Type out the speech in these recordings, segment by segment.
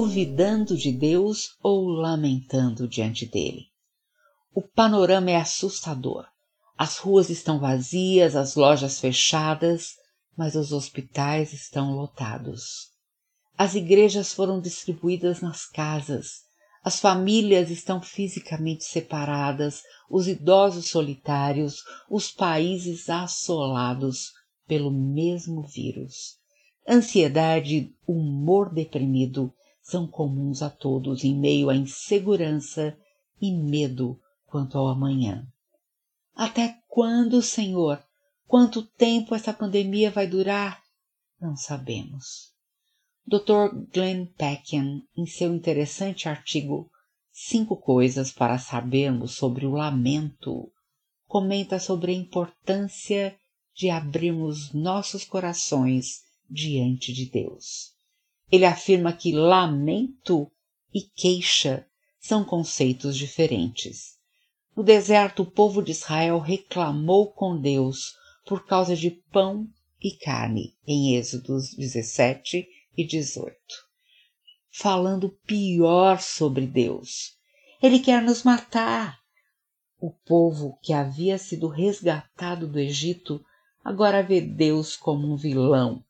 lembrando de Deus ou lamentando diante dele. O panorama é assustador. As ruas estão vazias, as lojas fechadas, mas os hospitais estão lotados. As igrejas foram distribuídas nas casas, as famílias estão fisicamente separadas, os idosos solitários, os países assolados pelo mesmo vírus. Ansiedade humor deprimido são comuns a todos em meio à insegurança e medo quanto ao amanhã. Até quando, Senhor? Quanto tempo essa pandemia vai durar? Não sabemos. Dr. Glenn Peckian, em seu interessante artigo Cinco Coisas para Sabermos sobre o Lamento, comenta sobre a importância de abrirmos nossos corações diante de Deus. Ele afirma que lamento e queixa são conceitos diferentes. No deserto, o povo de Israel reclamou com Deus por causa de pão e carne, em Êxodos 17 e 18. Falando pior sobre Deus. Ele quer nos matar. O povo que havia sido resgatado do Egito agora vê Deus como um vilão.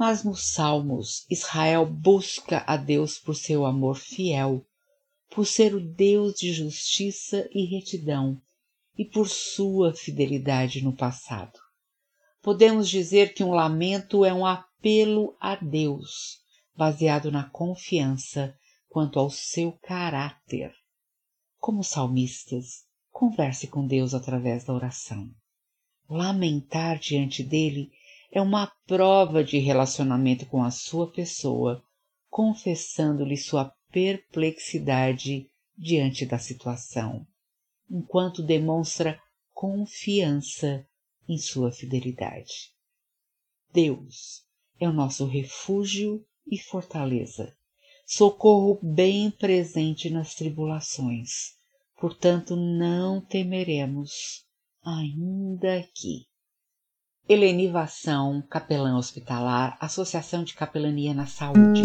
Mas nos Salmos, Israel busca a Deus por seu amor fiel, por ser o Deus de justiça e retidão e por sua fidelidade no passado. Podemos dizer que um lamento é um apelo a Deus, baseado na confiança quanto ao seu caráter. Como salmistas, converse com Deus através da oração lamentar diante dele é uma prova de relacionamento com a sua pessoa, confessando-lhe sua perplexidade diante da situação, enquanto demonstra confiança em sua fidelidade. Deus é o nosso refúgio e fortaleza, socorro bem presente nas tribulações. Portanto, não temeremos ainda aqui. Helenivação, capelã hospitalar, Associação de Capelania na Saúde.